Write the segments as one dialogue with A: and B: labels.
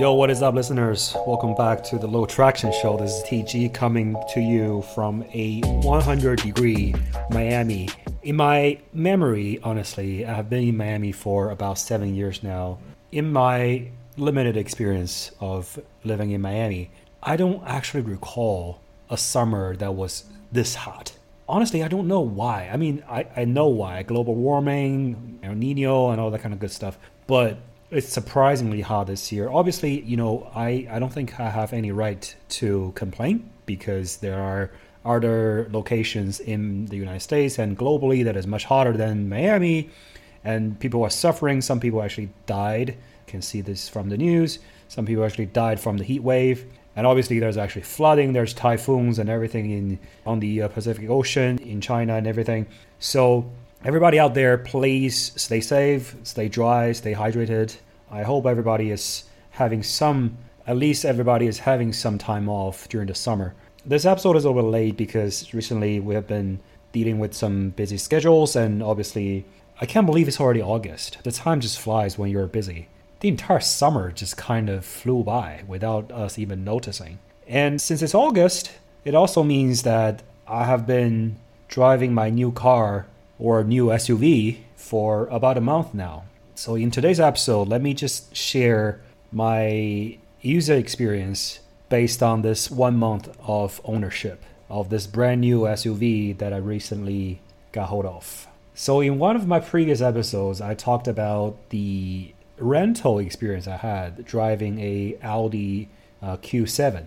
A: Yo, what is up, listeners? Welcome back to the Low Traction Show. This is TG coming to you from a 100 degree Miami. In my memory, honestly, I have been in Miami for about seven years now. In my limited experience of living in Miami, I don't actually recall a summer that was this hot. Honestly, I don't know why. I mean, I, I know why global warming, El Nino, and all that kind of good stuff. But it's surprisingly hot this year. Obviously, you know, I, I don't think I have any right to complain because there are other locations in the United States and globally that is much hotter than Miami, and people are suffering. Some people actually died. You can see this from the news. Some people actually died from the heat wave. And obviously, there's actually flooding, there's typhoons and everything in on the uh, Pacific Ocean in China and everything. So everybody out there, please stay safe, stay dry, stay hydrated. I hope everybody is having some, at least everybody is having some time off during the summer. This episode is a little late because recently we have been dealing with some busy schedules, and obviously, I can't believe it's already August. The time just flies when you're busy. The entire summer just kind of flew by without us even noticing. And since it's August, it also means that I have been driving my new car or new SUV for about a month now. So, in today's episode, let me just share my user experience based on this one month of ownership of this brand new SUV that I recently got hold of. So, in one of my previous episodes, I talked about the rental experience I had driving a Audi uh, Q7.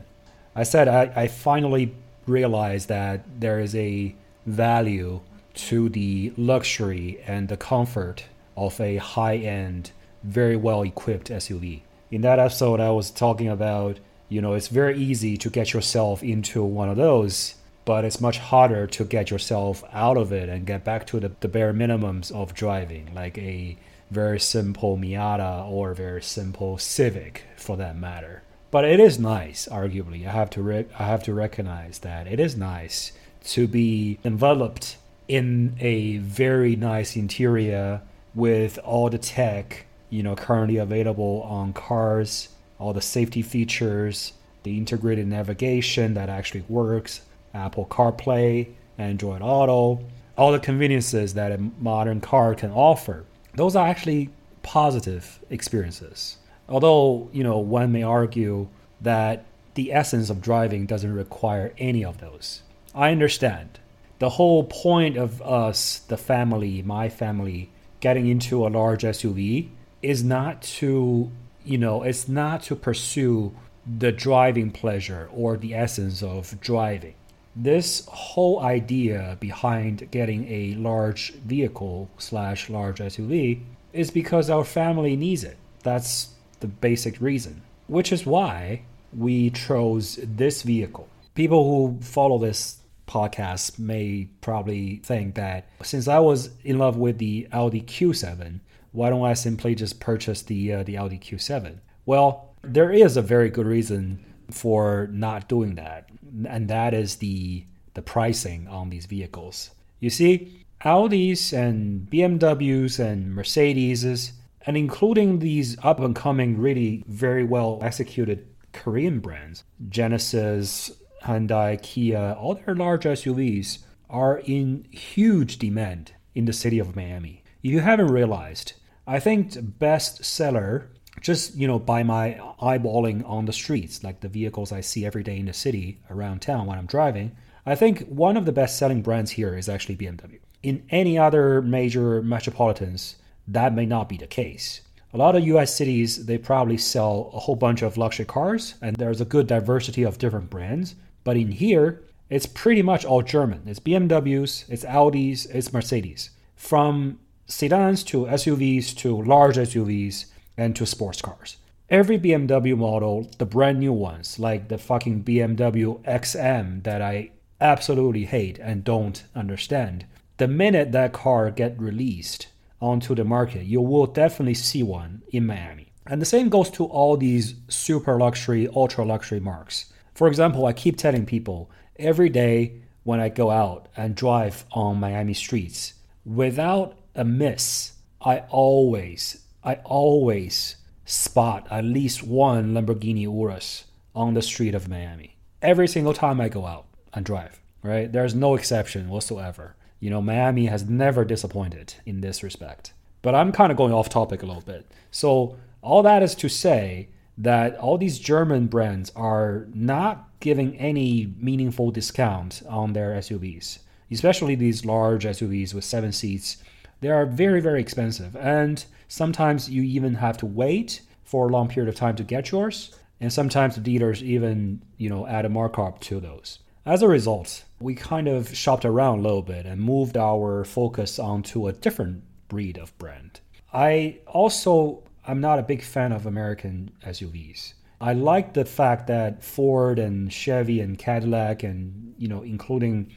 A: I said I, I finally realized that there is a value to the luxury and the comfort of a high end, very well equipped SUV. In that episode, I was talking about, you know, it's very easy to get yourself into one of those, but it's much harder to get yourself out of it and get back to the, the bare minimums of driving, like a very simple Miata or very simple Civic for that matter. But it is nice, arguably. I have to re- I have to recognize that it is nice to be enveloped in a very nice interior with all the tech you know currently available on cars all the safety features the integrated navigation that actually works apple carplay android auto all the conveniences that a modern car can offer. Those are actually positive experiences. Although you know one may argue that the essence of driving doesn't require any of those. I understand the whole point of us, the family, my family, getting into a large SUV is not to, you know, it's not to pursue the driving pleasure or the essence of driving. This whole idea behind getting a large vehicle slash large SUV is because our family needs it. That's the basic reason, which is why we chose this vehicle. People who follow this podcast may probably think that since I was in love with the Audi Q7, why don't I simply just purchase the uh, the Audi Q7? Well, there is a very good reason for not doing that, and that is the the pricing on these vehicles. You see, Audis and BMWs and Mercedes and including these up and coming really very well executed Korean brands, Genesis, Hyundai, Kia, all their large SUVs are in huge demand in the city of Miami. If you haven't realized, I think best seller, just you know, by my eyeballing on the streets, like the vehicles I see every day in the city around town when I'm driving, I think one of the best selling brands here is actually BMW. In any other major metropolitans, that may not be the case. A lot of US cities, they probably sell a whole bunch of luxury cars, and there's a good diversity of different brands. But in here, it's pretty much all German. It's BMWs, it's Audis, it's Mercedes. From sedans to SUVs to large SUVs and to sports cars. Every BMW model, the brand new ones, like the fucking BMW XM that I absolutely hate and don't understand, the minute that car get released onto the market, you will definitely see one in Miami. And the same goes to all these super luxury, ultra luxury marks. For example, I keep telling people every day when I go out and drive on Miami streets, without a miss, I always, I always spot at least one Lamborghini Urus on the street of Miami. Every single time I go out and drive, right? There's no exception whatsoever. You know, Miami has never disappointed in this respect. But I'm kind of going off topic a little bit. So, all that is to say that all these German brands are not giving any meaningful discount on their SUVs, especially these large SUVs with seven seats. They are very, very expensive. And sometimes you even have to wait for a long period of time to get yours. And sometimes the dealers even, you know, add a markup to those. As a result, we kind of shopped around a little bit and moved our focus onto a different breed of brand. I also I'm not a big fan of American SUVs. I like the fact that Ford and Chevy and Cadillac and you know including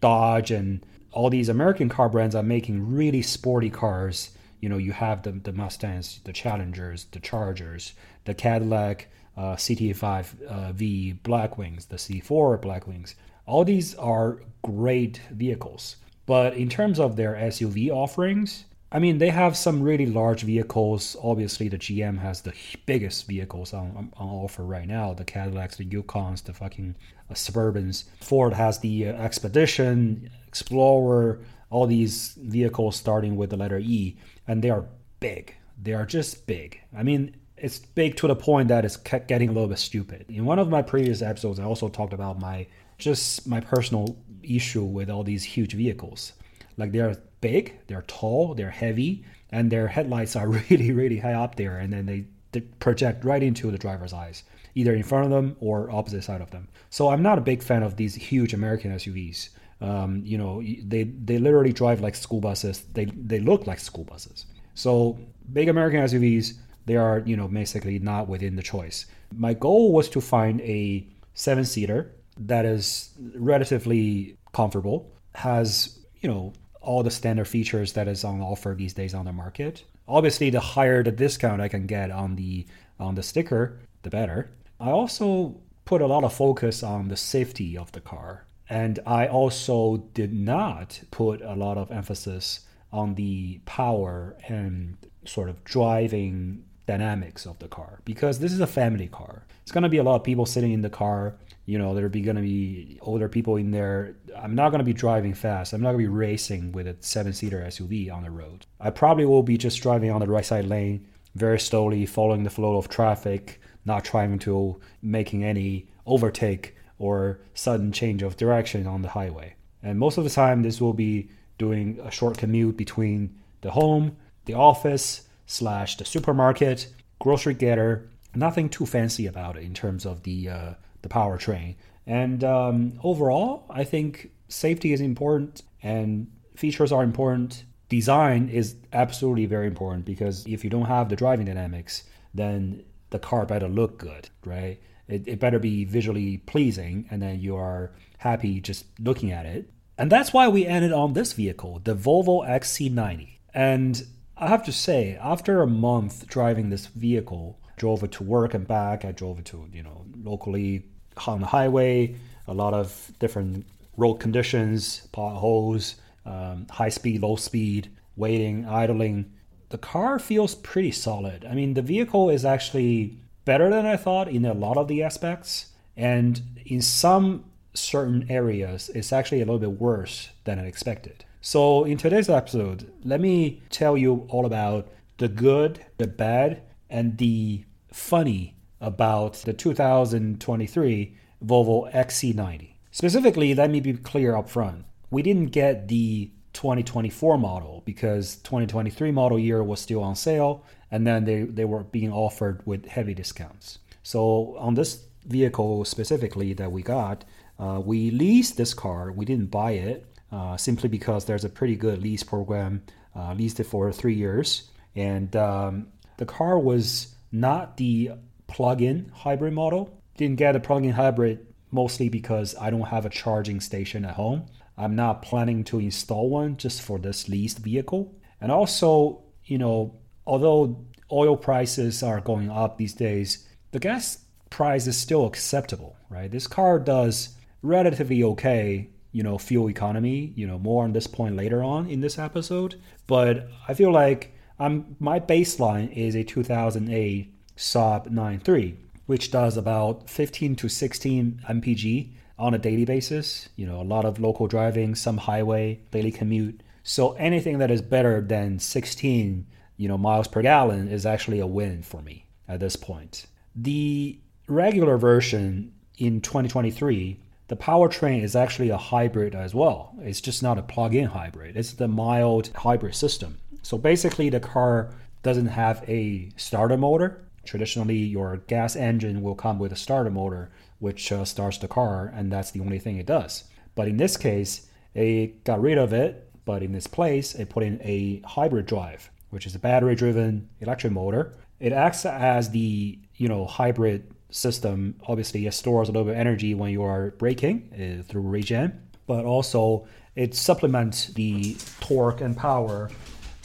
A: Dodge and all these American car brands are making really sporty cars. You know, you have the, the Mustangs, the Challengers, the Chargers, the Cadillac uh, CT5 uh, V Blackwings, the C4 Blackwings. All these are great vehicles. But in terms of their SUV offerings, I mean, they have some really large vehicles. Obviously, the GM has the biggest vehicles on, on offer right now the Cadillacs, the Yukons, the fucking uh, Suburbans. Ford has the uh, Expedition, Explorer, all these vehicles starting with the letter E, and they are big. They are just big. I mean, it's big to the point that it's getting a little bit stupid. In one of my previous episodes, I also talked about my just my personal issue with all these huge vehicles. Like they're big, they're tall, they're heavy, and their headlights are really, really high up there, and then they, they project right into the driver's eyes, either in front of them or opposite side of them. So I'm not a big fan of these huge American SUVs. Um, you know, they they literally drive like school buses. They they look like school buses. So big American SUVs, they are you know basically not within the choice. My goal was to find a seven seater that is relatively comfortable, has you know all the standard features that is on offer these days on the market. Obviously, the higher the discount I can get on the on the sticker, the better. I also put a lot of focus on the safety of the car, and I also did not put a lot of emphasis on the power and sort of driving dynamics of the car because this is a family car. It's going to be a lot of people sitting in the car you know there'll be going to be older people in there. I'm not going to be driving fast. I'm not going to be racing with a seven seater suv on the road. I probably will be just driving on the right side lane very slowly following the flow of traffic not trying to making any overtake or sudden change of direction on the highway. And most of the time this will be doing a short commute between the home the office slash the supermarket grocery getter. Nothing too fancy about it in terms of the uh, the powertrain. And um, overall, I think safety is important and features are important. Design is absolutely very important because if you don't have the driving dynamics, then the car better look good, right? It, it better be visually pleasing, and then you are happy just looking at it. And that's why we ended on this vehicle, the Volvo XC90. And I have to say, after a month driving this vehicle, drove it to work and back. I drove it to, you know, locally on the highway, a lot of different road conditions, potholes, um, high speed, low speed, waiting, idling. The car feels pretty solid. I mean, the vehicle is actually better than I thought in a lot of the aspects, and in some certain areas, it's actually a little bit worse than I expected. So, in today's episode, let me tell you all about the good, the bad, and the funny about the 2023 Volvo XC90. Specifically, let me be clear up front. We didn't get the 2024 model because 2023 model year was still on sale and then they, they were being offered with heavy discounts. So on this vehicle specifically that we got, uh, we leased this car. We didn't buy it uh, simply because there's a pretty good lease program. Uh, leased it for three years, and um, the car was not the plug-in hybrid model. Didn't get a plug-in hybrid mostly because I don't have a charging station at home. I'm not planning to install one just for this leased vehicle. And also, you know, although oil prices are going up these days, the gas price is still acceptable, right? This car does relatively okay, you know, fuel economy, you know, more on this point later on in this episode. But I feel like I'm, my baseline is a 2008 Saab 9.3, which does about 15 to 16 mpg on a daily basis. You know, a lot of local driving, some highway, daily commute. So anything that is better than 16, you know, miles per gallon is actually a win for me at this point. The regular version in 2023, the powertrain is actually a hybrid as well. It's just not a plug-in hybrid. It's the mild hybrid system. So basically the car doesn't have a starter motor. Traditionally, your gas engine will come with a starter motor, which uh, starts the car, and that's the only thing it does. But in this case, it got rid of it, but in its place, it put in a hybrid drive, which is a battery-driven electric motor. It acts as the you know hybrid system. Obviously, it stores a little bit of energy when you are braking uh, through regen, but also it supplements the torque and power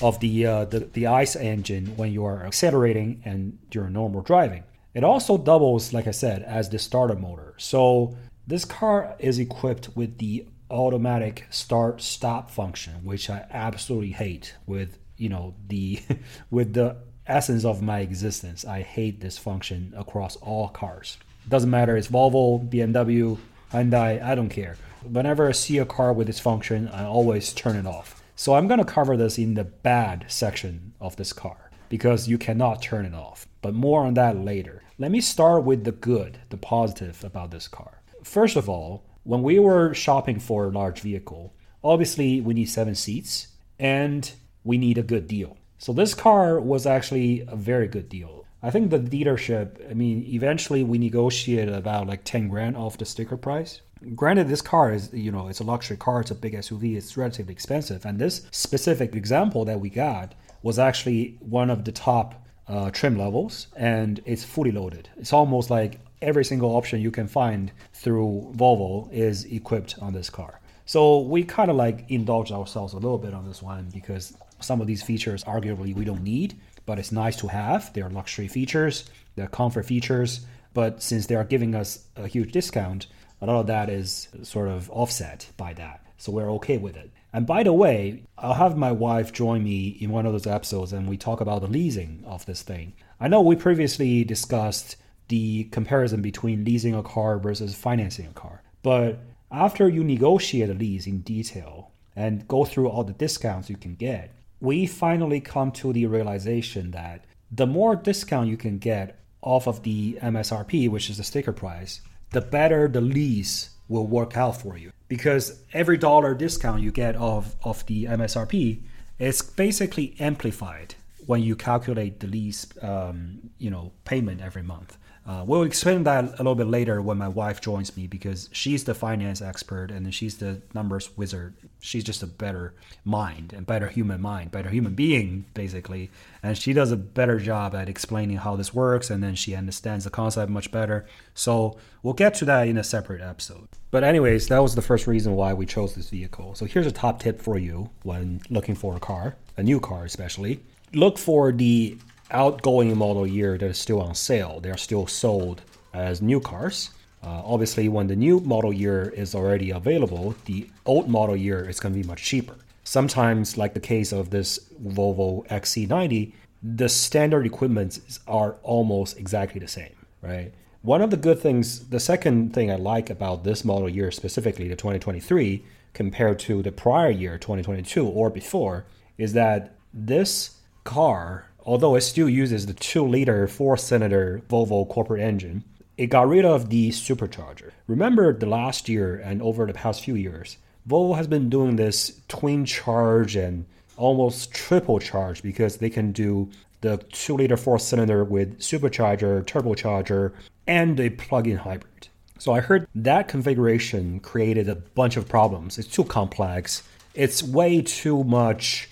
A: of the, uh, the, the ICE engine when you are accelerating and during normal driving. It also doubles, like I said, as the starter motor. So this car is equipped with the automatic start stop function, which I absolutely hate with you know the with the essence of my existence. I hate this function across all cars. Doesn't matter, it's Volvo, BMW, Hyundai, I don't care. Whenever I see a car with this function, I always turn it off. So I'm going to cover this in the bad section of this car because you cannot turn it off. But more on that later. Let me start with the good, the positive about this car. First of all, when we were shopping for a large vehicle, obviously we need seven seats and we need a good deal. So this car was actually a very good deal. I think the dealership, I mean, eventually we negotiated about like 10 grand off the sticker price. Granted, this car is, you know, it's a luxury car, it's a big SUV, it's relatively expensive. And this specific example that we got was actually one of the top uh, trim levels and it's fully loaded. It's almost like every single option you can find through Volvo is equipped on this car. So we kind of like indulge ourselves a little bit on this one because some of these features arguably we don't need, but it's nice to have. They're luxury features, they're comfort features, but since they are giving us a huge discount, a lot of that is sort of offset by that. So we're okay with it. And by the way, I'll have my wife join me in one of those episodes and we talk about the leasing of this thing. I know we previously discussed the comparison between leasing a car versus financing a car. But after you negotiate a lease in detail and go through all the discounts you can get, we finally come to the realization that the more discount you can get off of the MSRP, which is the sticker price, the better the lease will work out for you. Because every dollar discount you get off of the MSRP is basically amplified when you calculate the lease, um, you know, payment every month. Uh, we'll explain that a little bit later when my wife joins me because she's the finance expert and she's the numbers wizard. She's just a better mind and better human mind, better human being, basically. And she does a better job at explaining how this works and then she understands the concept much better. So we'll get to that in a separate episode. But, anyways, that was the first reason why we chose this vehicle. So here's a top tip for you when looking for a car, a new car especially. Look for the outgoing model year that is still on sale. They are still sold as new cars. Uh, obviously, when the new model year is already available, the old model year is going to be much cheaper. Sometimes, like the case of this Volvo XC90, the standard equipment are almost exactly the same, right? One of the good things, the second thing I like about this model year, specifically the 2023, compared to the prior year, 2022 or before, is that this car although it still uses the 2 liter 4 cylinder Volvo corporate engine, it got rid of the supercharger. Remember the last year and over the past few years, Volvo has been doing this twin charge and almost triple charge because they can do the 2 liter 4 cylinder with supercharger, turbocharger, and a plug in hybrid. So I heard that configuration created a bunch of problems. It's too complex. It's way too much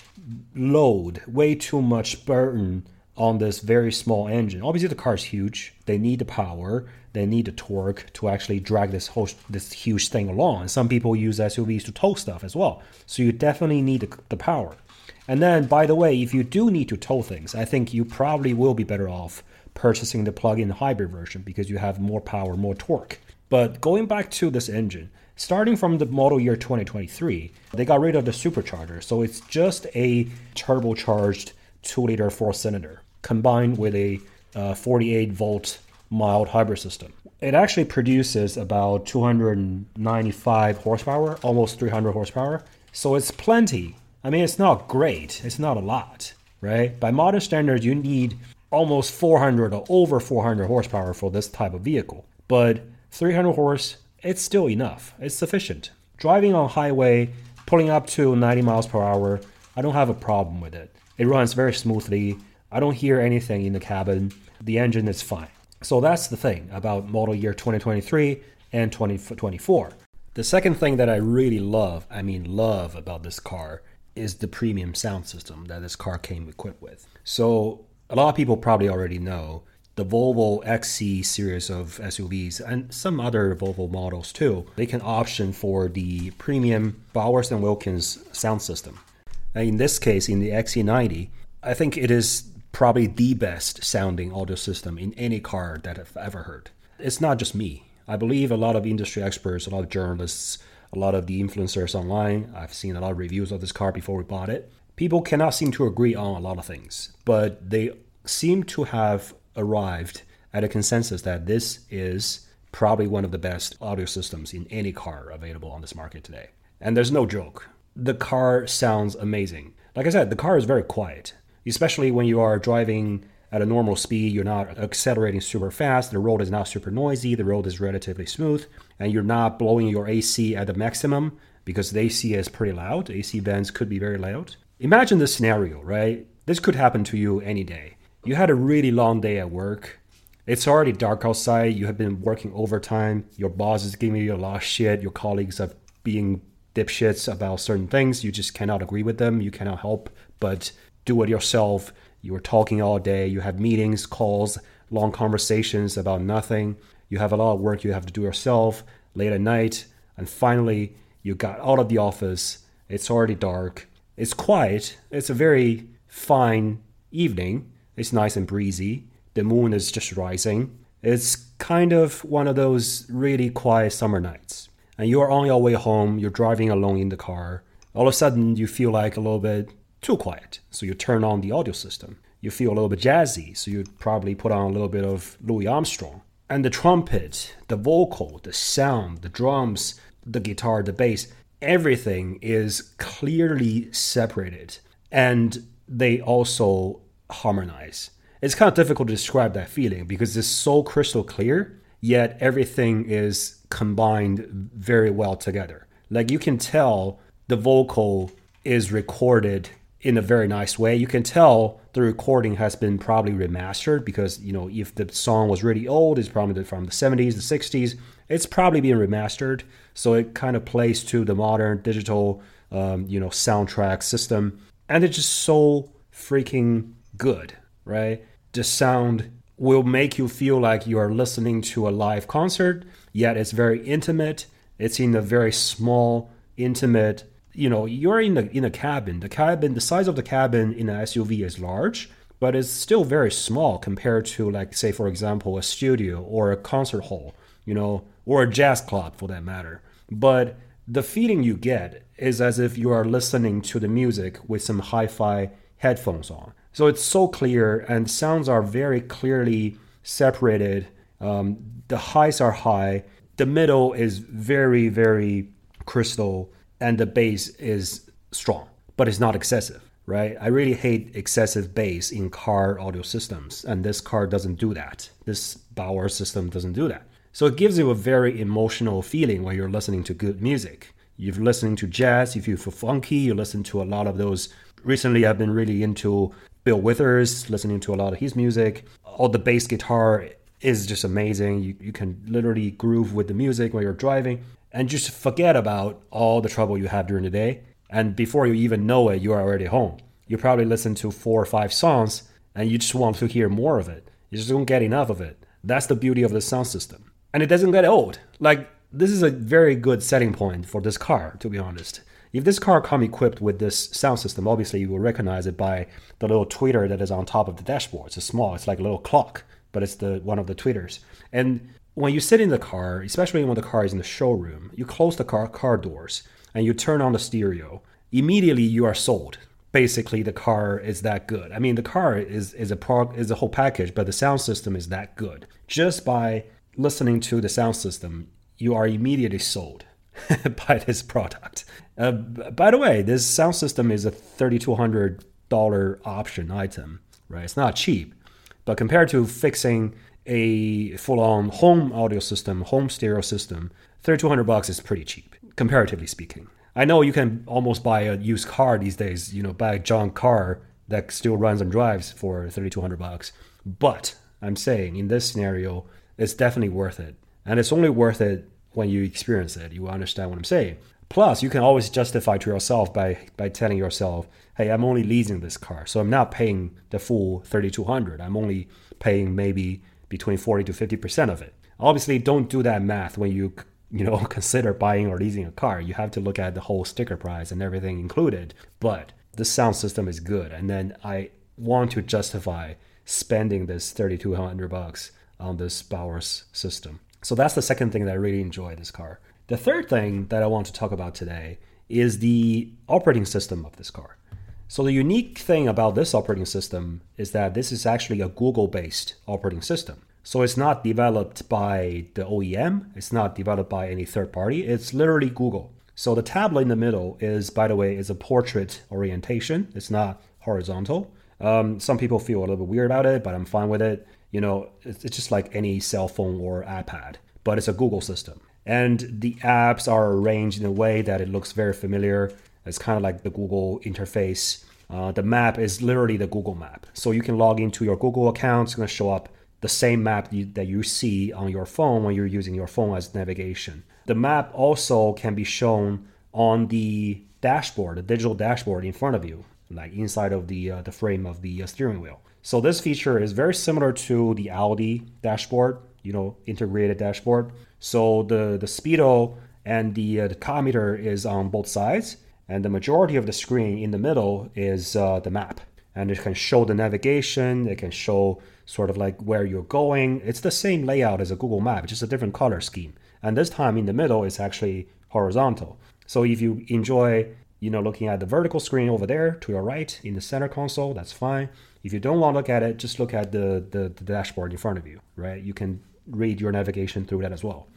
A: load, way too much burden on this very small engine. Obviously, the car is huge. They need the power. They need the torque to actually drag this whole this huge thing along. And some people use SUVs to tow stuff as well. So you definitely need the, the power. And then, by the way, if you do need to tow things, I think you probably will be better off purchasing the plug-in hybrid version because you have more power, more torque. But going back to this engine, starting from the model year 2023, they got rid of the supercharger. So it's just a turbocharged 2 liter 4 cylinder combined with a uh, 48 volt mild hybrid system. It actually produces about 295 horsepower, almost 300 horsepower. So it's plenty. I mean, it's not great, it's not a lot, right? By modern standards, you need almost 400 or over 400 horsepower for this type of vehicle. But 300 horse, it's still enough. It's sufficient. Driving on highway, pulling up to 90 miles per hour, I don't have a problem with it. It runs very smoothly. I don't hear anything in the cabin. The engine is fine. So that's the thing about model year 2023 and 2024. The second thing that I really love, I mean love about this car is the premium sound system that this car came equipped with. So a lot of people probably already know the Volvo XC series of SUVs and some other Volvo models too, they can option for the premium Bowers and Wilkins sound system. In this case, in the XC90, I think it is probably the best sounding audio system in any car that I've ever heard. It's not just me. I believe a lot of industry experts, a lot of journalists, a lot of the influencers online, I've seen a lot of reviews of this car before we bought it. People cannot seem to agree on a lot of things, but they seem to have arrived at a consensus that this is probably one of the best audio systems in any car available on this market today. And there's no joke. The car sounds amazing. Like I said, the car is very quiet, especially when you are driving at a normal speed. You're not accelerating super fast. The road is not super noisy. The road is relatively smooth. And you're not blowing your AC at the maximum because the AC is pretty loud. AC vents could be very loud. Imagine this scenario, right? This could happen to you any day you had a really long day at work. It's already dark outside. You have been working overtime. Your boss is giving you a lot of shit. Your colleagues are being dipshits about certain things. You just cannot agree with them. You cannot help but do it yourself. You are talking all day. You have meetings, calls, long conversations about nothing. You have a lot of work you have to do yourself late at night. And finally, you got out of the office. It's already dark. It's quiet. It's a very fine evening it's nice and breezy. The moon is just rising. It's kind of one of those really quiet summer nights. And you're on your way home, you're driving alone in the car. All of a sudden, you feel like a little bit too quiet. So you turn on the audio system. You feel a little bit jazzy. So you probably put on a little bit of Louis Armstrong. And the trumpet, the vocal, the sound, the drums, the guitar, the bass, everything is clearly separated. And they also harmonize. It's kind of difficult to describe that feeling because it's so crystal clear, yet everything is combined very well together. Like you can tell the vocal is recorded in a very nice way. You can tell the recording has been probably remastered because, you know, if the song was really old, it's probably from the 70s, the 60s, it's probably being remastered. So it kind of plays to the modern digital, um, you know, soundtrack system. And it's just so freaking good, right? The sound will make you feel like you are listening to a live concert, yet it's very intimate. It's in a very small, intimate, you know, you're in the in a cabin. The cabin, the size of the cabin in an SUV is large, but it's still very small compared to like say for example a studio or a concert hall, you know, or a jazz club for that matter. But the feeling you get is as if you are listening to the music with some hi-fi headphones on. So it's so clear, and sounds are very clearly separated. Um, the highs are high, the middle is very, very crystal, and the bass is strong, but it's not excessive, right? I really hate excessive bass in car audio systems, and this car doesn't do that. This Bowers system doesn't do that. So it gives you a very emotional feeling when you're listening to good music. You're listening to jazz, if you feel funky, you listen to a lot of those. Recently, I've been really into Bill Withers, listening to a lot of his music. All the bass guitar is just amazing. You, you can literally groove with the music while you're driving and just forget about all the trouble you have during the day. And before you even know it, you are already home. You probably listen to four or five songs and you just want to hear more of it. You just don't get enough of it. That's the beauty of the sound system. And it doesn't get old. Like, this is a very good setting point for this car, to be honest. If this car come equipped with this sound system, obviously you will recognize it by the little tweeter that is on top of the dashboard. It's a small, it's like a little clock, but it's the one of the tweeters. And when you sit in the car, especially when the car is in the showroom, you close the car car doors and you turn on the stereo. Immediately you are sold basically the car is that good. I mean, the car is is a prog is a whole package, but the sound system is that good. Just by listening to the sound system, you are immediately sold by this product. Uh, by the way, this sound system is a thirty-two hundred dollar option item, right? It's not cheap, but compared to fixing a full-on home audio system, home stereo system, thirty-two hundred bucks is pretty cheap, comparatively speaking. I know you can almost buy a used car these days, you know, buy a junk car that still runs and drives for 3200 bucks. But I'm saying in this scenario, it's definitely worth it. And it's only worth it when you experience it. You understand what I'm saying. Plus, you can always justify to yourself by by telling yourself, "Hey, I'm only leasing this car, so I'm not paying the full 3200. I'm only paying maybe between 40 to 50% of it." Obviously, don't do that math when you you know consider buying or leasing a car you have to look at the whole sticker price and everything included but the sound system is good and then i want to justify spending this 3200 bucks on this Bowers system so that's the second thing that i really enjoy this car the third thing that i want to talk about today is the operating system of this car so the unique thing about this operating system is that this is actually a google based operating system so it's not developed by the OEM, it's not developed by any third party, it's literally Google. So the tablet in the middle is, by the way, is a portrait orientation. It's not horizontal. Um, some people feel a little bit weird about it, but I'm fine with it. You know, it's, just like any cell phone or iPad, but it's a Google system. And the apps are arranged in a way that it looks very familiar. It's kind of like the Google interface. Uh, the map is literally the Google map. So you can log into your Google account. It's going to show up the same map you, that you see on your phone when you're using your phone as navigation. The map also can be shown on the dashboard, the digital dashboard in front of you, like inside of the uh, the frame of the uh, steering wheel. So this feature is very similar to the Audi dashboard, you know, integrated dashboard. So the the speedo and the uh, the tachometer is on both sides, and the majority of the screen in the middle is uh, the map, and it can show the navigation. It can show sort of like where you're going. It's the same layout as a Google Map, just a different color scheme. And this time in the middle is actually horizontal. So if you enjoy, you know, looking at the vertical screen over there to your right in the center console, that's fine. If you don't want to look at it, just look at the, the, the dashboard in front of you, right? You can read your navigation through that as well.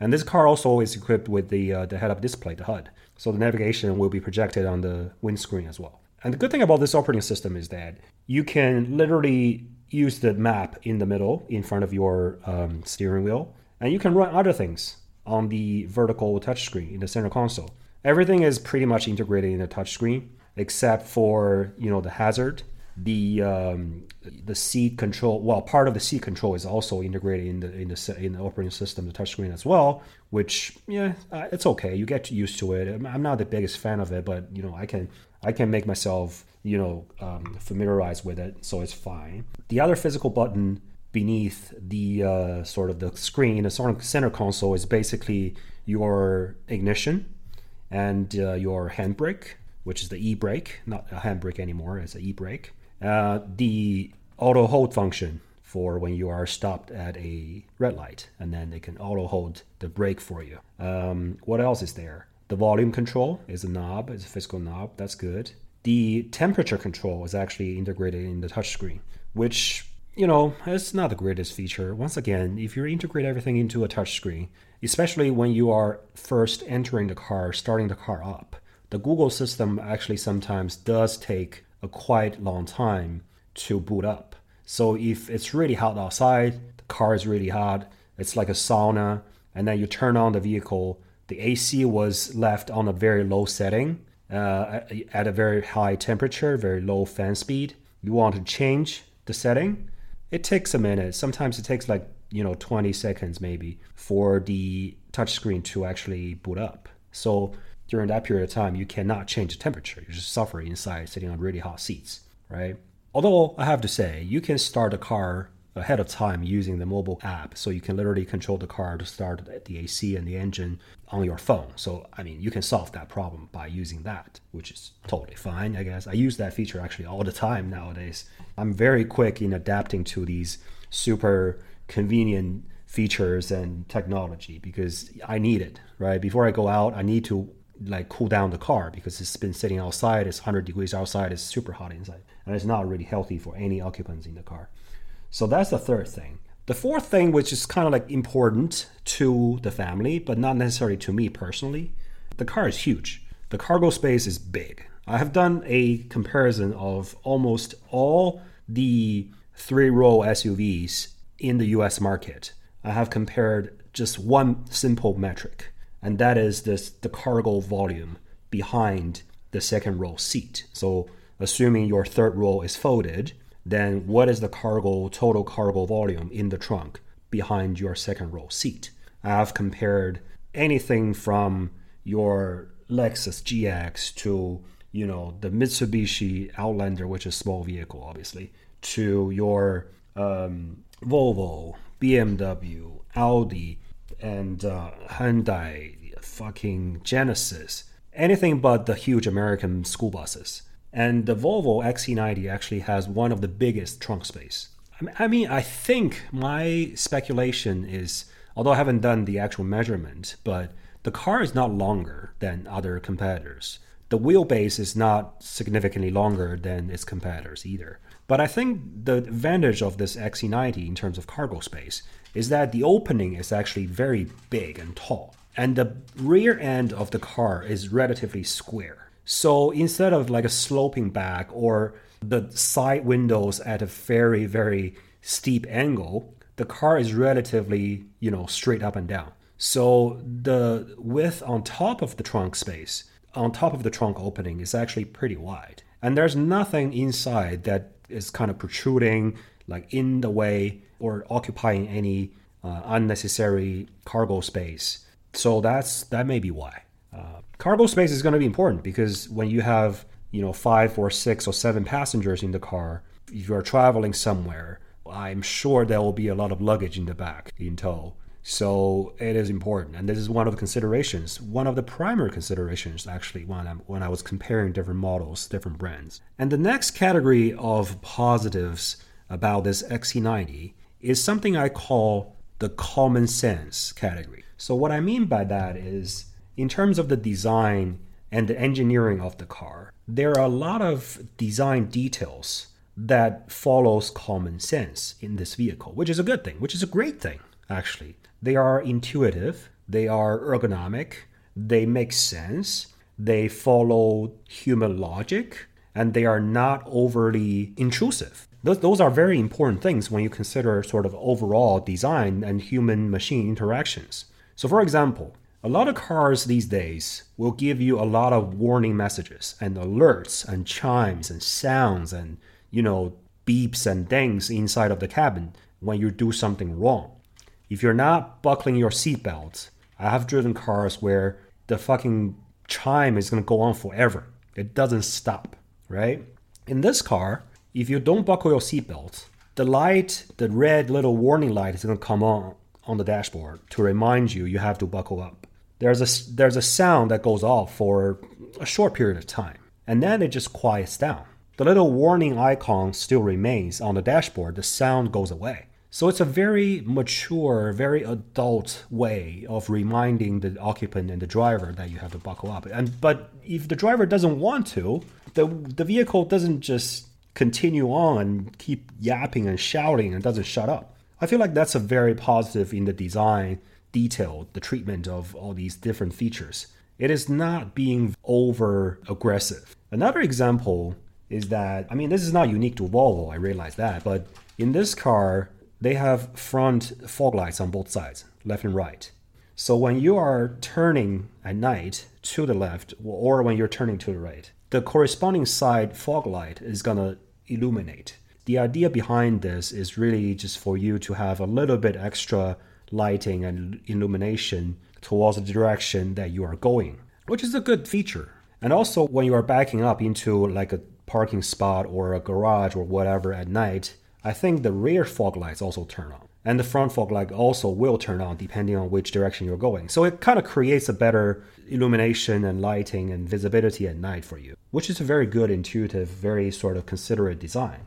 A: And this car also is equipped with the, uh, the head-up display, the HUD. So the navigation will be projected on the windscreen as well. And the good thing about this operating system is that you can literally use the map in the middle in front of your um, steering wheel, and you can run other things on the vertical touchscreen in the center console. Everything is pretty much integrated in the touchscreen except for you know the hazard, the um, the seat control. Well, part of the seat control is also integrated in the in the in the operating system, the touchscreen as well. Which yeah, uh, it's okay. You get used to it. I'm not the biggest fan of it, but you know I can I can make myself you know um, familiarized with it, so it's fine. The other physical button beneath the uh, sort of the screen, the sort of center console, is basically your ignition and uh, your handbrake, which is the e-brake, not a handbrake anymore, it's an e-brake. Uh, the auto hold function for when you are stopped at a red light, and then they can auto hold the brake for you. Um, what else is there? The volume control is a knob, it's a physical knob, that's good the temperature control is actually integrated in the touchscreen, which you know is not the greatest feature. Once again, if you integrate everything into a touchscreen, especially when you are first entering the car, starting the car up, the Google system actually sometimes does take a quite long time to boot up. So if it's really hot outside, the car is really hot, it's like a sauna, and then you turn on the vehicle, the AC was left on a very low setting uh, at a very high temperature, very low fan speed. You want to change the setting. It takes a minute. Sometimes it takes like you know 20 seconds maybe for the touchscreen to actually boot up. So during that period of time, you cannot change the temperature. You're just suffering inside sitting on really hot seats, right? Although I have to say, you can start a car ahead of time using the mobile app. So you can literally control the car to start the AC and the engine on your phone. So, I mean, you can solve that problem by using that, which is totally fine, I guess. I use that feature actually all the time nowadays. I'm very quick in adapting to these super convenient features and technology because I need it, right? Before I go out, I need to like cool down the car because it's been sitting outside. It's 100 degrees outside. It's super hot inside, and it's not really healthy for any occupants in the car. So that's the third thing. The fourth thing, which is kind of like important to the family, but not necessarily to me personally, the car is huge. The cargo space is big. I have done a comparison of almost all the three row SUVs in the US market. I have compared just one simple metric, and that is this the cargo volume behind the second row seat. So assuming your third row is folded, then what is the cargo total cargo volume in the trunk behind your second row seat? I have compared anything from your Lexus GX to you know the Mitsubishi Outlander, which is small vehicle, obviously, to your um, Volvo, BMW, Audi, and uh, Hyundai, fucking Genesis, anything but the huge American school buses. And the Volvo XC90 actually has one of the biggest trunk space. I mean, I think my speculation is, although I haven't done the actual measurement, but the car is not longer than other competitors. The wheelbase is not significantly longer than its competitors either. But I think the advantage of this XC90 in terms of cargo space is that the opening is actually very big and tall, and the rear end of the car is relatively square. So instead of like a sloping back or the side windows at a very, very steep angle, the car is relatively, you know, straight up and down. So the width on top of the trunk space, on top of the trunk opening, is actually pretty wide. And there's nothing inside that is kind of protruding, like in the way or occupying any uh, unnecessary cargo space. So that's that may be why. Uh, cargo space is going to be important because when you have you know five or six or seven passengers in the car, if you are traveling somewhere, I'm sure there will be a lot of luggage in the back in tow. So it is important, and this is one of the considerations, one of the primary considerations actually when I when I was comparing different models, different brands. And the next category of positives about this XC90 is something I call the common sense category. So what I mean by that is, in terms of the design and the engineering of the car, there are a lot of design details that follows common sense in this vehicle, which is a good thing, which is a great thing actually. They are intuitive, they are ergonomic, they make sense, they follow human logic, and they are not overly intrusive. Those, those are very important things when you consider sort of overall design and human machine interactions. So, for example, a lot of cars these days will give you a lot of warning messages and alerts and chimes and sounds and, you know, beeps and dings inside of the cabin when you do something wrong if you're not buckling your seatbelt, I have driven cars where the fucking chime is going to go on forever. It doesn't stop, right? In this car, if you don't buckle your seatbelt, the light, the red little warning light is going to come on on the dashboard to remind you you have to buckle up. There's a there's a sound that goes off for a short period of time, and then it just quiets down. The little warning icon still remains on the dashboard. The sound goes away. So it's a very mature, very adult way of reminding the occupant and the driver that you have to buckle up. And but if the driver doesn't want to, the the vehicle doesn't just continue on and keep yapping and shouting and doesn't shut up. I feel like that's a very positive in the design detail, the treatment of all these different features. It is not being over aggressive. Another example is that I mean this is not unique to Volvo, I realize that, but in this car, they have front fog lights on both sides, left and right. So when you are turning at night to the left or when you're turning to the right, the corresponding side fog light is going to illuminate. The idea behind this is really just for you to have a little bit extra lighting and illumination towards the direction that you are going, which is a good feature. And also, when you are backing up into like a parking spot or a garage or whatever at night, I think the rear fog lights also turn on. And the front fog light also will turn on depending on which direction you're going. So it kind of creates a better illumination and lighting and visibility at night for you, which is a very good, intuitive, very sort of considerate design.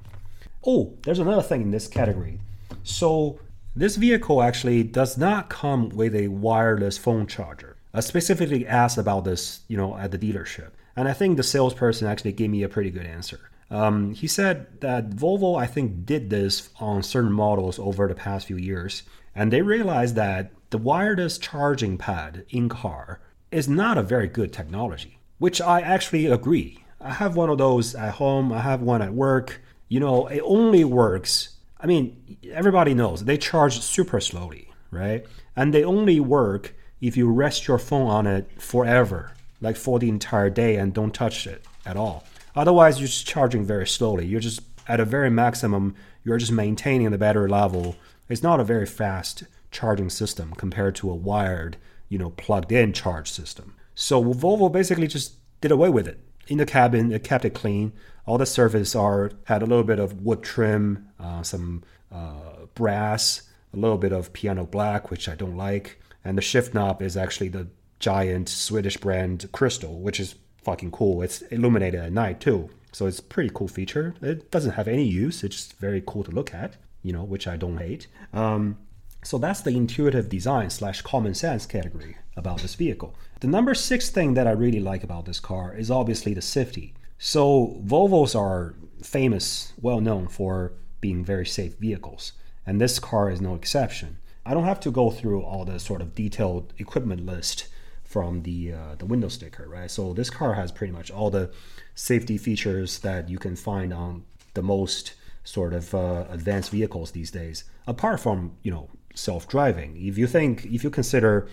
A: Oh, there's another thing in this category. So this vehicle actually does not come with a wireless phone charger. I specifically asked about this, you know, at the dealership. And I think the salesperson actually gave me a pretty good answer. Um, he said that Volvo, I think, did this on certain models over the past few years, and they realized that the wireless charging pad in car is not a very good technology, which I actually agree. I have one of those at home, I have one at work. You know, it only works. I mean, everybody knows they charge super slowly, right? And they only work if you rest your phone on it forever, like for the entire day and don't touch it at all. Otherwise, you're just charging very slowly. You're just at a very maximum, you're just maintaining the battery level. It's not a very fast charging system compared to a wired, you know, plugged in charge system. So Volvo basically just did away with it. In the cabin, it kept it clean. All the surfaces are had a little bit of wood trim, uh, some uh, brass, a little bit of piano black, which I don't like, and the shift knob is actually the giant Swedish brand Crystal, which is fucking cool. It's illuminated at night too, so it's pretty cool feature. It doesn't have any use. It's just very cool to look at, you know, which I don't hate. Um, so that's the intuitive design slash common sense category about this vehicle. The number six thing that I really like about this car is obviously the safety. So Volvos are famous, well known for being very safe vehicles, and this car is no exception. I don't have to go through all the sort of detailed equipment list from the uh, the window sticker, right? So this car has pretty much all the safety features that you can find on the most sort of uh, advanced vehicles these days. Apart from you know self-driving, if you think if you consider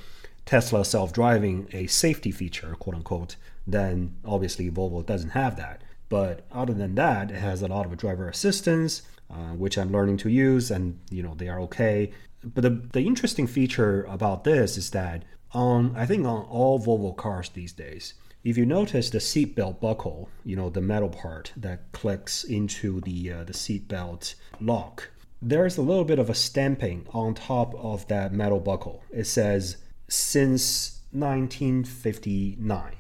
A: Tesla self-driving a safety feature, quote unquote, then obviously Volvo doesn't have that. But other than that, it has a lot of driver assistance, uh, which I'm learning to use, and you know they are okay. But the, the interesting feature about this is that on I think on all Volvo cars these days, if you notice the seatbelt buckle, you know the metal part that clicks into the uh, the seatbelt lock, there's a little bit of a stamping on top of that metal buckle. It says since 1959,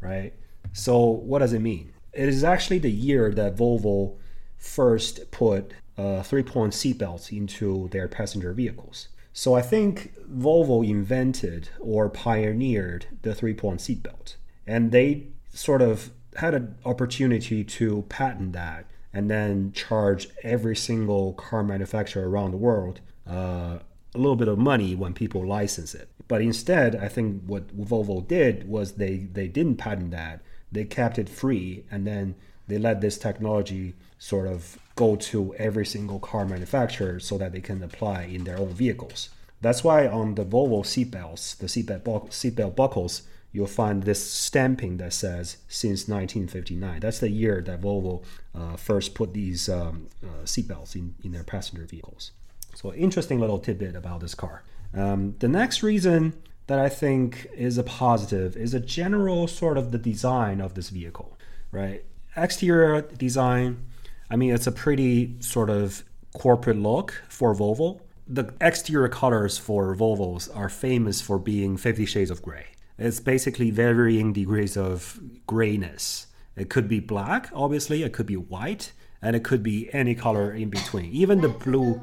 A: right? So what does it mean? It is actually the year that Volvo first put uh, three-point seatbelts into their passenger vehicles. So I think Volvo invented or pioneered the three-point seatbelt, and they sort of had an opportunity to patent that and then charge every single car manufacturer around the world uh, a little bit of money when people license it. But instead, I think what Volvo did was they, they didn't patent that. They kept it free and then they let this technology sort of go to every single car manufacturer so that they can apply in their own vehicles. That's why on the Volvo seatbelts, the seatbelt, seatbelt buckles, you'll find this stamping that says since 1959. That's the year that Volvo uh, first put these um, uh, seatbelts in, in their passenger vehicles. So, interesting little tidbit about this car. Um, the next reason that I think is a positive is a general sort of the design of this vehicle, right? Exterior design, I mean, it's a pretty sort of corporate look for Volvo. The exterior colors for Volvos are famous for being 50 shades of gray. It's basically varying degrees of grayness. It could be black, obviously, it could be white, and it could be any color in between. Even the blue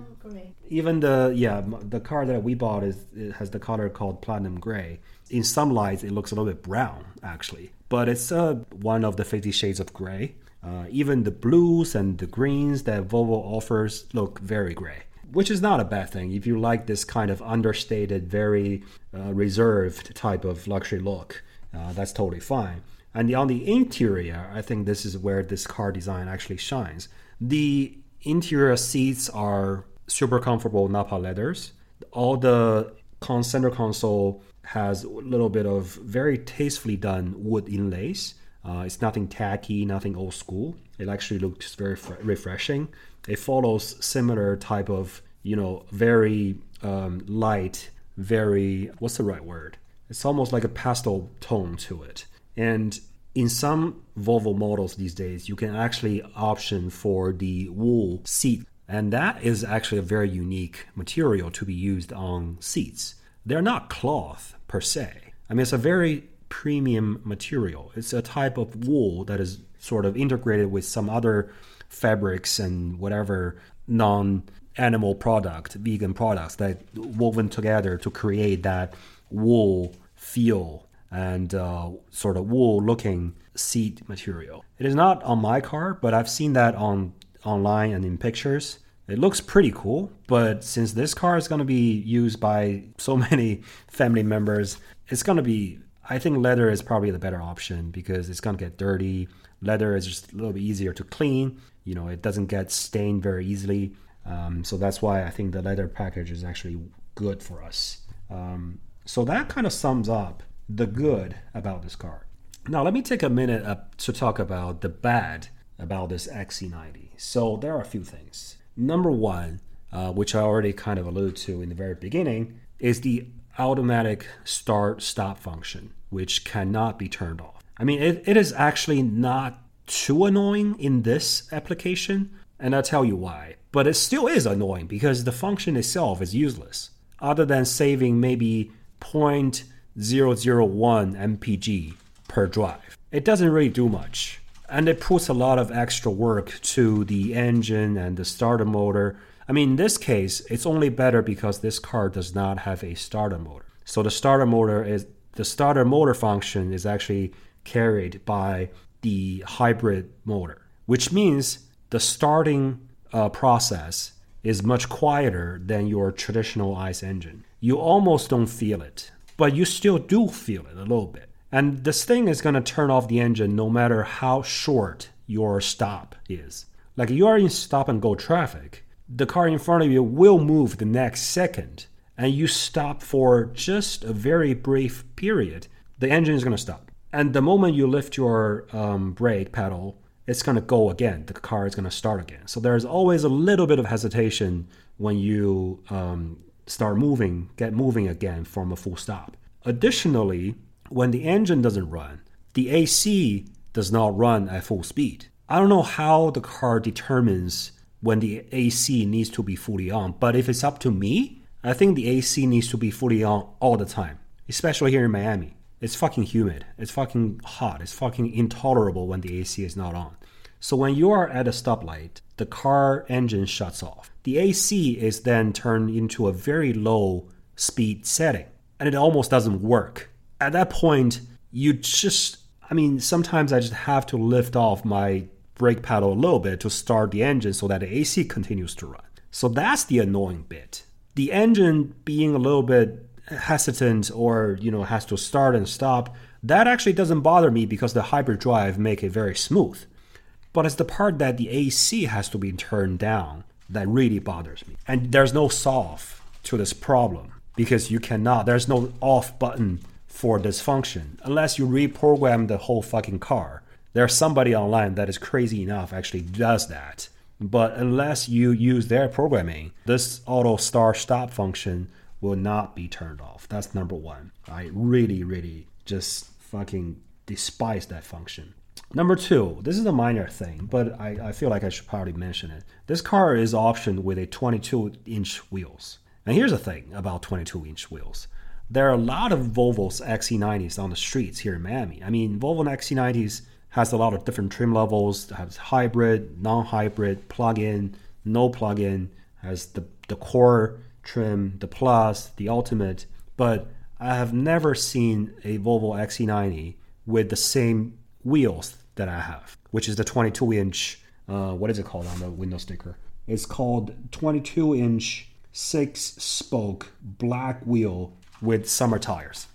A: even the yeah the car that we bought is it has the color called platinum gray. In some lights, it looks a little bit brown actually, but it's uh, one of the Fifty Shades of Gray. Uh, even the blues and the greens that Volvo offers look very gray, which is not a bad thing if you like this kind of understated, very uh, reserved type of luxury look. Uh, that's totally fine. And on the interior, I think this is where this car design actually shines. The interior seats are super comfortable Napa leathers. All the center console has a little bit of very tastefully done wood inlays. Uh, it's nothing tacky, nothing old school. It actually looks very fr- refreshing. It follows similar type of, you know, very um, light, very what's the right word? It's almost like a pastel tone to it. And in some Volvo models these days, you can actually option for the wool seat and that is actually a very unique material to be used on seats. They're not cloth per se. I mean, it's a very premium material. It's a type of wool that is sort of integrated with some other fabrics and whatever non animal product, vegan products that woven together to create that wool feel and uh, sort of wool looking seat material. It is not on my car, but I've seen that on online and in pictures. It looks pretty cool, but since this car is going to be used by so many family members, it's going to be I think leather is probably the better option because it's going to get dirty. Leather is just a little bit easier to clean. You know, it doesn't get stained very easily. Um, so that's why I think the leather package is actually good for us. Um, so that kind of sums up the good about this car. Now, let me take a minute uh, to talk about the bad about this XC90. So there are a few things. Number one, uh, which I already kind of alluded to in the very beginning, is the automatic start stop function, which cannot be turned off. I mean, it, it is actually not too annoying in this application, and I'll tell you why. But it still is annoying because the function itself is useless, other than saving maybe 0.001 mpg per drive. It doesn't really do much. And it puts a lot of extra work to the engine and the starter motor I mean, in this case, it's only better because this car does not have a starter motor. So the starter motor is the starter motor function is actually carried by the hybrid motor, which means the starting uh, process is much quieter than your traditional ICE engine. You almost don't feel it, but you still do feel it a little bit. And this thing is going to turn off the engine no matter how short your stop is. Like you are in stop and go traffic, the car in front of you will move the next second and you stop for just a very brief period, the engine is going to stop. And the moment you lift your um, brake pedal, it's going to go again. The car is going to start again. So there's always a little bit of hesitation when you um, start moving, get moving again from a full stop. Additionally, when the engine doesn't run, the AC does not run at full speed. I don't know how the car determines when the AC needs to be fully on. But if it's up to me, I think the AC needs to be fully on all the time, especially here in Miami. It's fucking humid. It's fucking hot. It's fucking intolerable when the AC is not on. So when you are at a stoplight, the car engine shuts off. The AC is then turned into a very low speed setting, and it almost doesn't work. At that point, you just I mean, sometimes I just have to lift off my brake pedal a little bit to start the engine so that the AC continues to run. So that's the annoying bit. The engine being a little bit hesitant or you know has to start and stop, that actually doesn't bother me because the hybrid drive make it very smooth. But it's the part that the AC has to be turned down that really bothers me. And there's no solve to this problem because you cannot there's no off button for this function unless you reprogram the whole fucking car there's somebody online that is crazy enough actually does that. But unless you use their programming, this auto start stop function will not be turned off. That's number one. I really, really just fucking despise that function. Number two, this is a minor thing, but I, I feel like I should probably mention it. This car is optioned with a 22 inch wheels. And here's the thing about 22 inch wheels. There are a lot of Volvo's XC90s on the streets here in Miami. I mean, Volvo XC90s has a lot of different trim levels. Has hybrid, non-hybrid, plug-in, no plug-in. Has the the core trim, the plus, the ultimate. But I have never seen a Volvo XC90 with the same wheels that I have, which is the 22 inch. Uh, what is it called on the window sticker? It's called 22 inch six spoke black wheel with summer tires.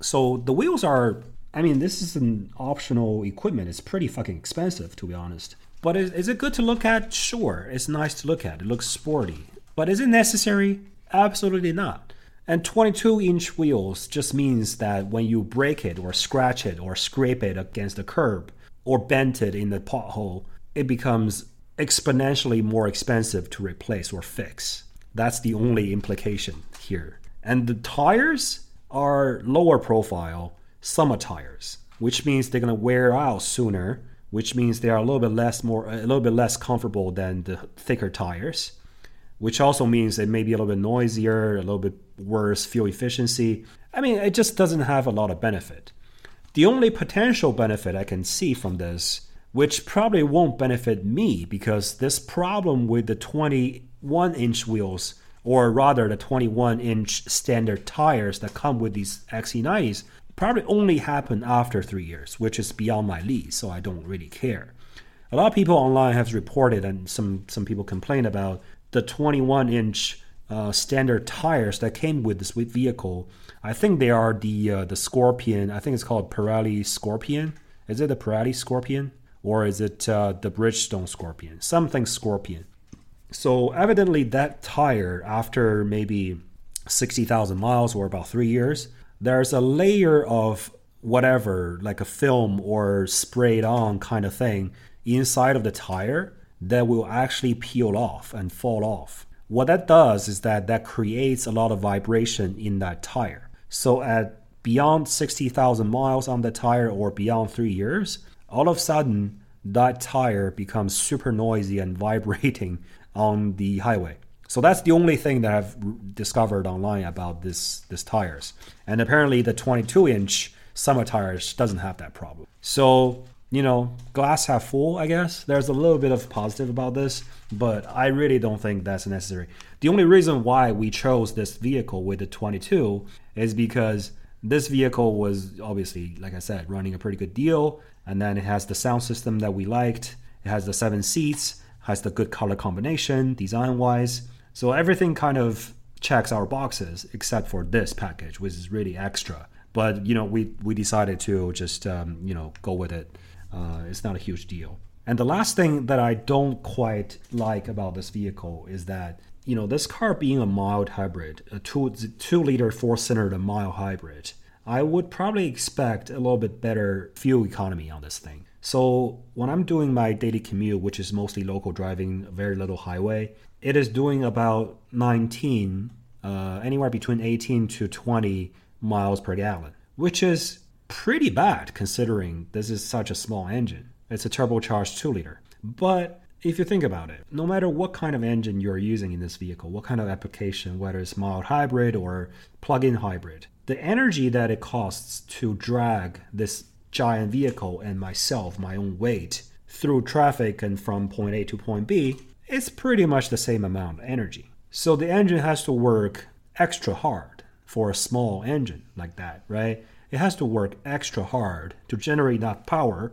A: So the wheels are I mean, this is an optional equipment. It's pretty fucking expensive, to be honest. But is, is it good to look at? Sure, it's nice to look at. It looks sporty. But is it necessary? Absolutely not. And 22 inch wheels just means that when you break it or scratch it or scrape it against the curb or bend it in the pothole, it becomes exponentially more expensive to replace or fix. That's the only implication here. And the tires are lower profile summer tires, which means they're gonna wear out sooner, which means they are a little bit less more a little bit less comfortable than the thicker tires, which also means they may be a little bit noisier, a little bit worse fuel efficiency. I mean, it just doesn't have a lot of benefit. The only potential benefit I can see from this, which probably won't benefit me because this problem with the 21 inch wheels or rather the 21 inch standard tires that come with these XC90s, probably only happen after three years, which is beyond my lease, so I don't really care. A lot of people online have reported, and some, some people complain about the 21 inch uh, standard tires that came with this vehicle. I think they are the uh, the Scorpion. I think it's called Pirelli Scorpion. Is it the Pirelli Scorpion or is it uh, the Bridgestone Scorpion? Something Scorpion. So evidently, that tire after maybe sixty thousand miles or about three years, there's a layer of whatever, like a film or sprayed on kind of thing inside of the tire that will actually peel off and fall off. What that does is that that creates a lot of vibration in that tire. So at beyond 60,000 miles on the tire or beyond 3 years, all of a sudden that tire becomes super noisy and vibrating on the highway. So that's the only thing that I've discovered online about this this tires. And apparently the 22 inch summer tires doesn't have that problem. So you know, glass half full, I guess. There's a little bit of positive about this, but I really don't think that's necessary. The only reason why we chose this vehicle with the 22 is because this vehicle was obviously, like I said, running a pretty good deal, and then it has the sound system that we liked. It has the seven seats, has the good color combination, design wise. So everything kind of checks our boxes except for this package, which is really extra. But you know, we we decided to just um, you know go with it uh, it's not a huge deal. And the last thing that I don't quite like about this vehicle is that you know this car being a mild hybrid, a two two liter four cylinder mild hybrid, I would probably expect a little bit better fuel economy on this thing. So when I'm doing my daily commute, which is mostly local driving, very little highway, it is doing about 19, uh, anywhere between 18 to 20 miles per gallon, which is pretty bad considering this is such a small engine. It's a turbocharged 2 liter. But if you think about it, no matter what kind of engine you're using in this vehicle, what kind of application, whether it's mild hybrid or plug in hybrid, the energy that it costs to drag this giant vehicle and myself, my own weight, through traffic and from point A to point B, it's pretty much the same amount of energy. So the engine has to work extra hard for a small engine like that, right? it has to work extra hard to generate enough power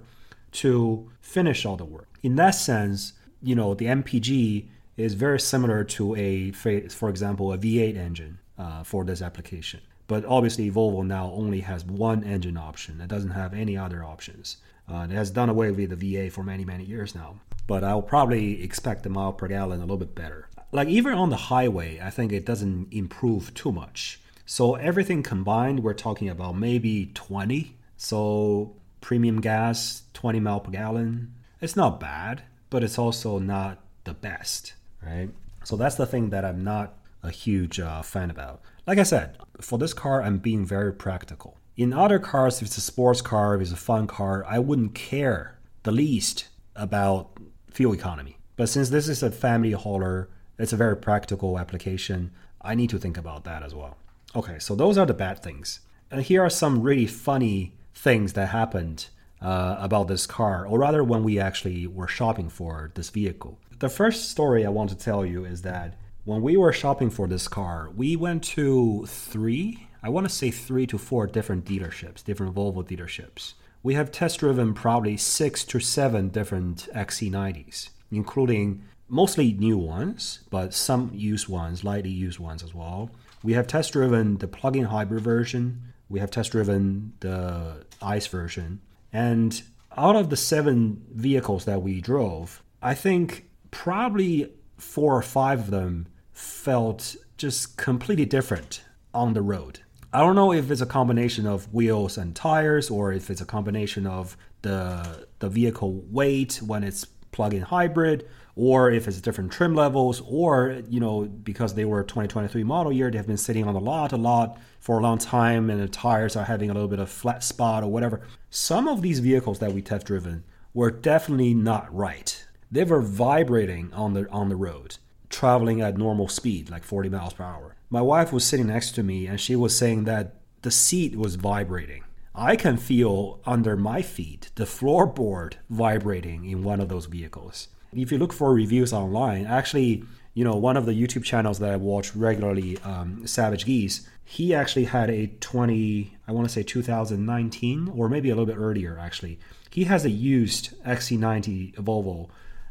A: to finish all the work. In that sense, you know, the MPG is very similar to a, for example, a V8 engine uh, for this application. But obviously, Volvo now only has one engine option. It doesn't have any other options. Uh, it has done away with the V8 for many, many years now. But I'll probably expect the mile per gallon a little bit better. Like even on the highway, I think it doesn't improve too much. So everything combined, we're talking about maybe 20. So premium gas, 20 mile per gallon. It's not bad, but it's also not the best, right? So that's the thing that I'm not a huge uh, fan about. Like I said, for this car, I'm being very practical. In other cars, if it's a sports car, if it's a fun car, I wouldn't care the least about fuel economy. But since this is a family hauler, it's a very practical application. I need to think about that as well. Okay, so those are the bad things. And here are some really funny things that happened uh, about this car, or rather, when we actually were shopping for this vehicle. The first story I want to tell you is that when we were shopping for this car, we went to three, I want to say three to four different dealerships, different Volvo dealerships. We have test driven probably six to seven different XC90s, including mostly new ones, but some used ones, lightly used ones as well. We have test driven the plug in hybrid version, we have test driven the ICE version. And out of the seven vehicles that we drove, I think probably four or five of them felt just completely different on the road. I don't know if it's a combination of wheels and tires or if it's a combination of the the vehicle weight when it's plug-in hybrid or if it's different trim levels, or you know because they were 2023 model year, they have been sitting on the lot a lot for a long time, and the tires are having a little bit of flat spot or whatever. Some of these vehicles that we test driven were definitely not right. They were vibrating on the on the road, traveling at normal speed, like 40 miles per hour. My wife was sitting next to me, and she was saying that the seat was vibrating. I can feel under my feet the floorboard vibrating in one of those vehicles. if you look for reviews online, actually, you know, one of the YouTube channels that I watch regularly, um, Savage Geese, he actually had a 20, I want to say 2019 or maybe a little bit earlier actually. He has a used XC90 Volvo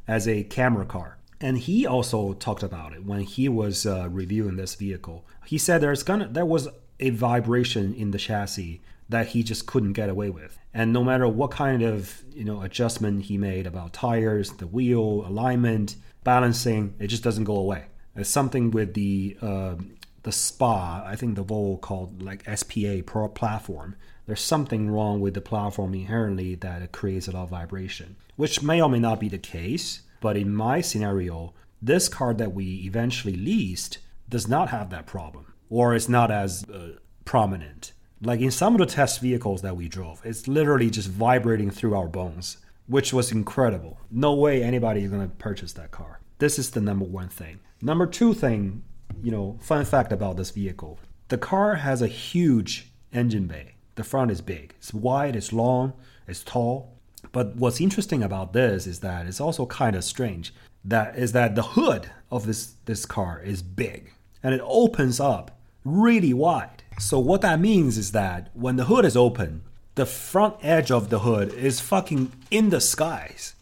A: as a camera car. And he also talked about it when he was uh, reviewing this vehicle. He said there's gonna there was a vibration in the chassis that he just couldn't get away with. And no matter what kind of you know adjustment he made about tires, the wheel alignment, balancing, it just doesn't go away. It's something with the uh, the SPA, I think the Volvo called like SPA Pro platform. There's something wrong with the platform inherently that creates a lot of vibration, which may or may not be the case. But in my scenario, this car that we eventually leased does not have that problem, or it's not as uh, prominent. Like in some of the test vehicles that we drove, it's literally just vibrating through our bones, which was incredible. No way anybody is going to purchase that car. This is the number one thing. Number two thing, you know, fun fact about this vehicle the car has a huge engine bay. The front is big, it's wide, it's long, it's tall. But what's interesting about this is that it's also kind of strange. That is that the hood of this this car is big and it opens up really wide. So what that means is that when the hood is open, the front edge of the hood is fucking in the skies.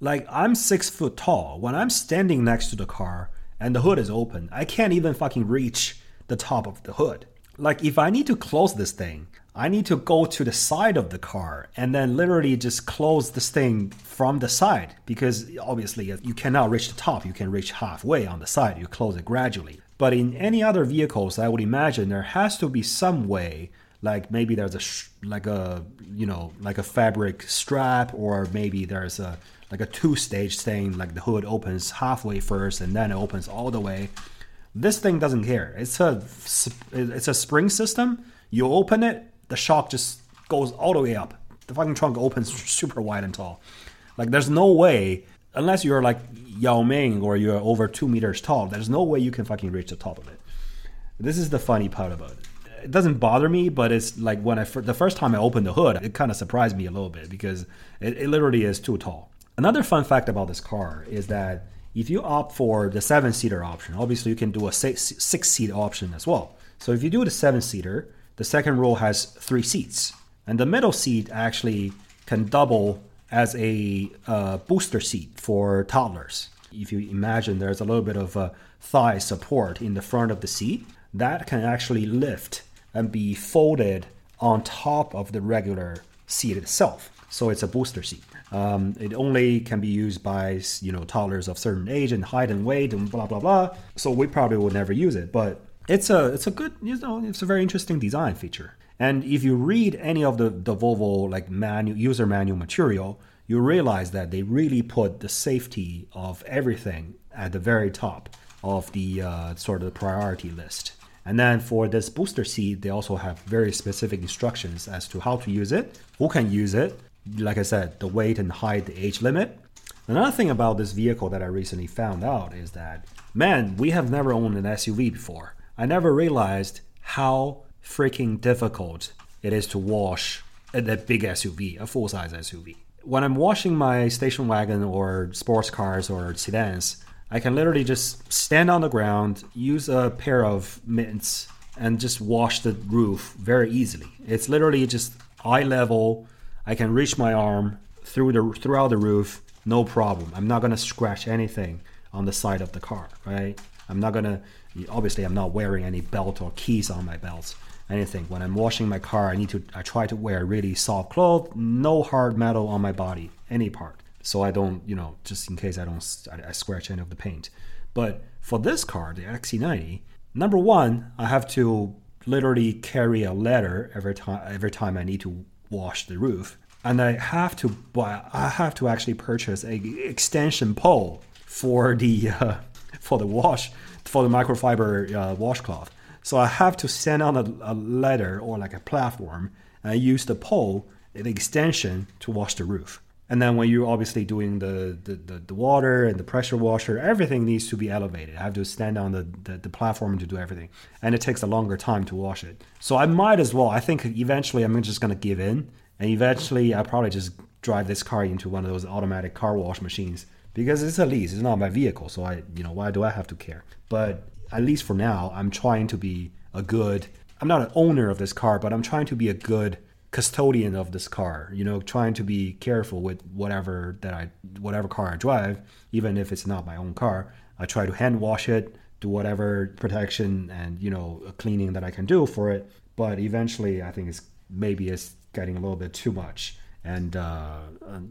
A: Like I'm six foot tall. When I'm standing next to the car and the hood is open, I can't even fucking reach the top of the hood. Like if I need to close this thing, I need to go to the side of the car and then literally just close this thing from the side because obviously uh, you cannot reach the top. You can reach halfway on the side. You close it gradually. But in any other vehicles, I would imagine there has to be some way, like maybe there's a sh- like a you know like a fabric strap, or maybe there's a like a two-stage thing, like the hood opens halfway first and then it opens all the way. This thing doesn't care. It's a it's a spring system. You open it, the shock just goes all the way up. The fucking trunk opens super wide and tall. Like there's no way, unless you're like Yao Ming or you're over two meters tall, there's no way you can fucking reach the top of it. This is the funny part about it. It doesn't bother me, but it's like when I the first time I opened the hood, it kind of surprised me a little bit because it, it literally is too tall. Another fun fact about this car is that if you opt for the seven seater option, obviously you can do a six, six seat option as well. So if you do the seven seater, the second row has three seats, and the middle seat actually can double as a uh, booster seat for toddlers. If you imagine there's a little bit of a thigh support in the front of the seat, that can actually lift and be folded on top of the regular seat itself. So it's a booster seat. Um, it only can be used by you know toddlers of certain age and height and weight and blah blah blah. So we probably would never use it, but it's a it's a good you know it's a very interesting design feature. And if you read any of the the Volvo like manual user manual material, you realize that they really put the safety of everything at the very top of the uh, sort of the priority list. And then for this booster seat, they also have very specific instructions as to how to use it, who can use it. Like I said, the weight and height, the age limit. Another thing about this vehicle that I recently found out is that, man, we have never owned an SUV before. I never realized how freaking difficult it is to wash a, big SUV, a full size SUV. When I'm washing my station wagon or sports cars or sedans, I can literally just stand on the ground, use a pair of mitts, and just wash the roof very easily. It's literally just eye level. I can reach my arm through the throughout the roof, no problem. I'm not gonna scratch anything on the side of the car, right? I'm not gonna obviously I'm not wearing any belt or keys on my belts anything. When i'm washing my car i need to i try to wear really soft clothes no hard metal on my body any part. So i don't you know just in case i don't i, I scratch any of the paint. But for this car the xc90 number one i have to literally carry a ladder every time every time i need to wash the roof. And i have to buy i have to actually purchase a extension pole for the uh, for the wash for the microfiber uh, washcloth. So I have to stand on a, a ladder or like a platform and use the pole, the extension to wash the roof. And then when you're obviously doing the, the, the, the, water and the pressure washer, everything needs to be elevated. I have to stand on the, the, the, platform to do everything. And it takes a longer time to wash it. So I might as well, I think eventually I'm just going to give in. And eventually I'll probably just drive this car into one of those automatic car wash machines because it's a lease. It's not my vehicle, so I, you know, why do I have to care? But at least for now, I'm trying to be a good. I'm not an owner of this car, but I'm trying to be a good custodian of this car. You know, trying to be careful with whatever that I, whatever car I drive, even if it's not my own car. I try to hand wash it, do whatever protection and you know cleaning that I can do for it. But eventually, I think it's maybe it's getting a little bit too much, and uh,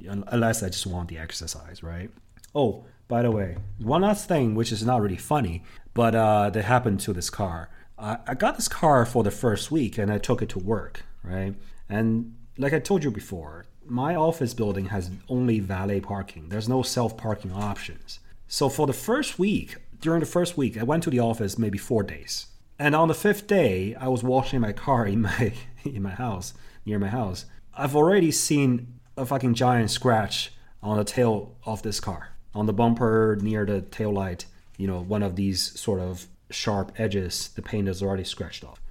A: unless I just want the exercise, right? Oh, by the way, one last thing, which is not really funny, but uh, that happened to this car. I, I got this car for the first week, and I took it to work, right? And like I told you before, my office building has only valet parking. There's no self parking options. So for the first week, during the first week, I went to the office maybe four days. And on the fifth day, I was washing my car in my in my house, near my house. I've already seen a fucking giant scratch on the tail of this car, on the bumper near the tail light. You know, one of these sort of sharp edges, the paint is already scratched off.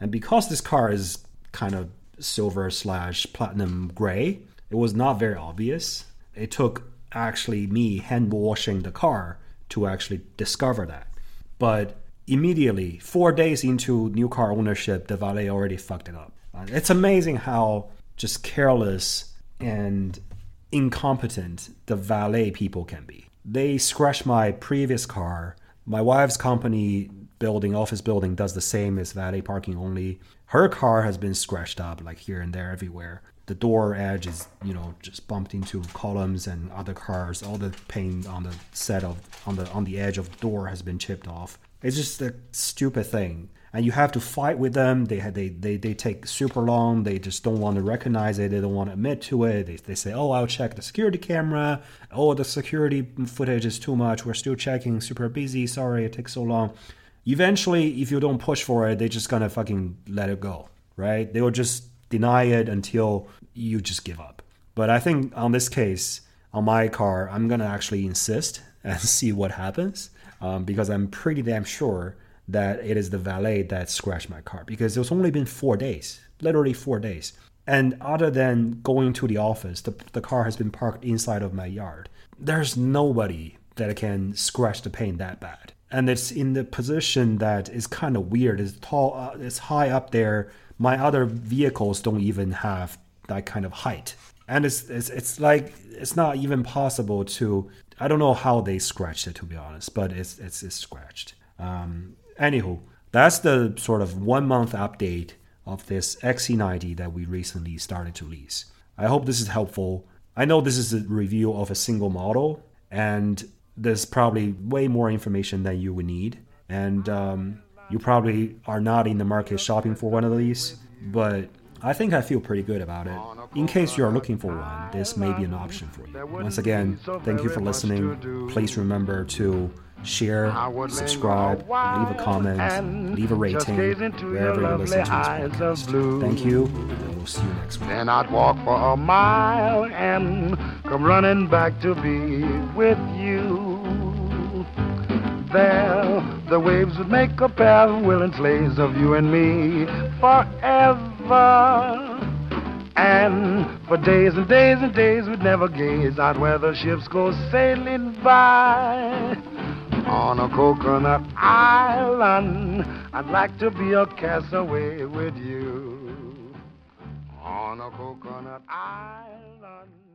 A: And because this car is kind of silver slash platinum gray, it was not very obvious. It took actually me hand washing the car to actually discover that. But immediately, four days into new car ownership, the valet already fucked it up. It's amazing how just careless and incompetent the valet people can be. They scratched my previous car. My wife's company building, office building, does the same as valet parking only. Her car has been scratched up like here and there everywhere the door edge is you know just bumped into columns and other cars all the paint on the set of on the on the edge of the door has been chipped off it's just a stupid thing and you have to fight with them. They they they, they take super long. They just don't want to recognize it. They don't want to admit to it. They, they say oh i'll check the security camera. Oh the security footage is too much. We're still checking super busy. Sorry it takes so long. Eventually if you don't push for it they're just gonna fucking let it go right? They will just deny it until you just give up. But I think on this case, on my car, I'm gonna actually insist and see what happens um, because I'm pretty damn sure that it is the valet that scratched my car because it's only been four days, literally four days. And other than going to the office, the, the car has been parked inside of my yard. There's nobody that can scratch the paint that bad. And it's in the position that is kind of weird. It's tall, uh, it's high up there. My other vehicles don't even have that kind of height. And it's, it's it's like it's not even possible to I don't know how they scratched it to be honest, but it's it's, it's scratched. Um, anywho, that's the sort of one month update of this XC90 that we recently started to lease. I hope this is helpful. I know this is a review of a single model, and there's probably way more information than you would need. And um, you probably are not in the market shopping for one of these, but I think I feel pretty good about it. In case you are looking for one, this may be an option for you. Once again, thank you for listening. Please remember to share, subscribe, leave a comment, leave a rating wherever you listen to this podcast. Thank you, and we'll see you next week.
B: Then I'd walk for a mile and come running back to be with you. There, the waves would make a pair of willing slaves of you and me forever. And for days and days and days we'd never gaze out where the ships go sailing by. On a coconut island, I'd like to be a castaway with you. On a coconut island.